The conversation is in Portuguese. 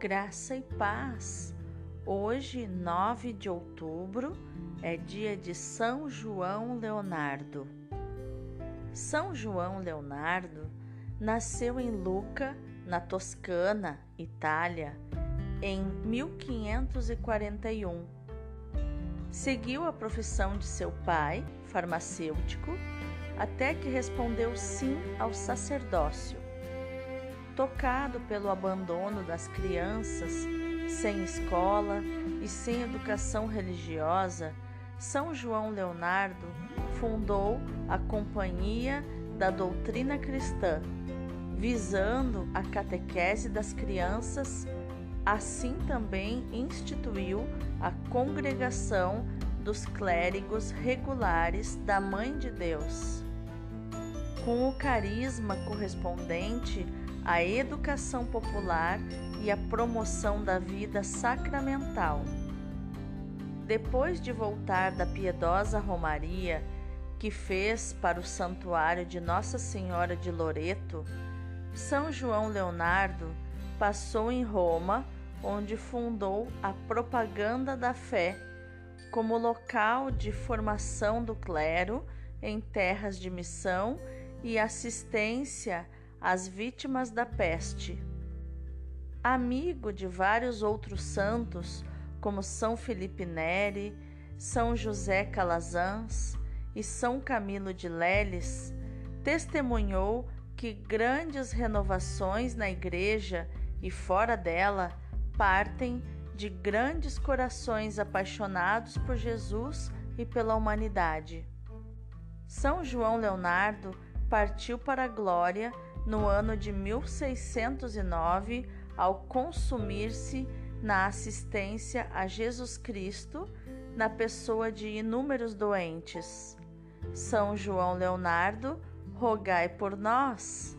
Graça e paz. Hoje, 9 de outubro, é dia de São João Leonardo. São João Leonardo nasceu em Lucca, na Toscana, Itália, em 1541. Seguiu a profissão de seu pai, farmacêutico, até que respondeu sim ao sacerdócio tocado pelo abandono das crianças sem escola e sem educação religiosa, São João Leonardo fundou a Companhia da Doutrina Cristã, visando a catequese das crianças, assim também instituiu a Congregação dos Clérigos Regulares da Mãe de Deus. Com o carisma correspondente a educação popular e a promoção da vida sacramental. Depois de voltar da piedosa Romaria que fez para o santuário de Nossa Senhora de Loreto, São João Leonardo passou em Roma, onde fundou a Propaganda da Fé como local de formação do clero em terras de missão e assistência as vítimas da peste. Amigo de vários outros santos, como São Felipe Neri, São José Calazans e São Camilo de Leles, testemunhou que grandes renovações na igreja e fora dela partem de grandes corações apaixonados por Jesus e pela humanidade. São João Leonardo partiu para a glória no ano de 1609 ao consumir-se na assistência a Jesus Cristo na pessoa de inúmeros doentes. São João Leonardo, rogai por nós.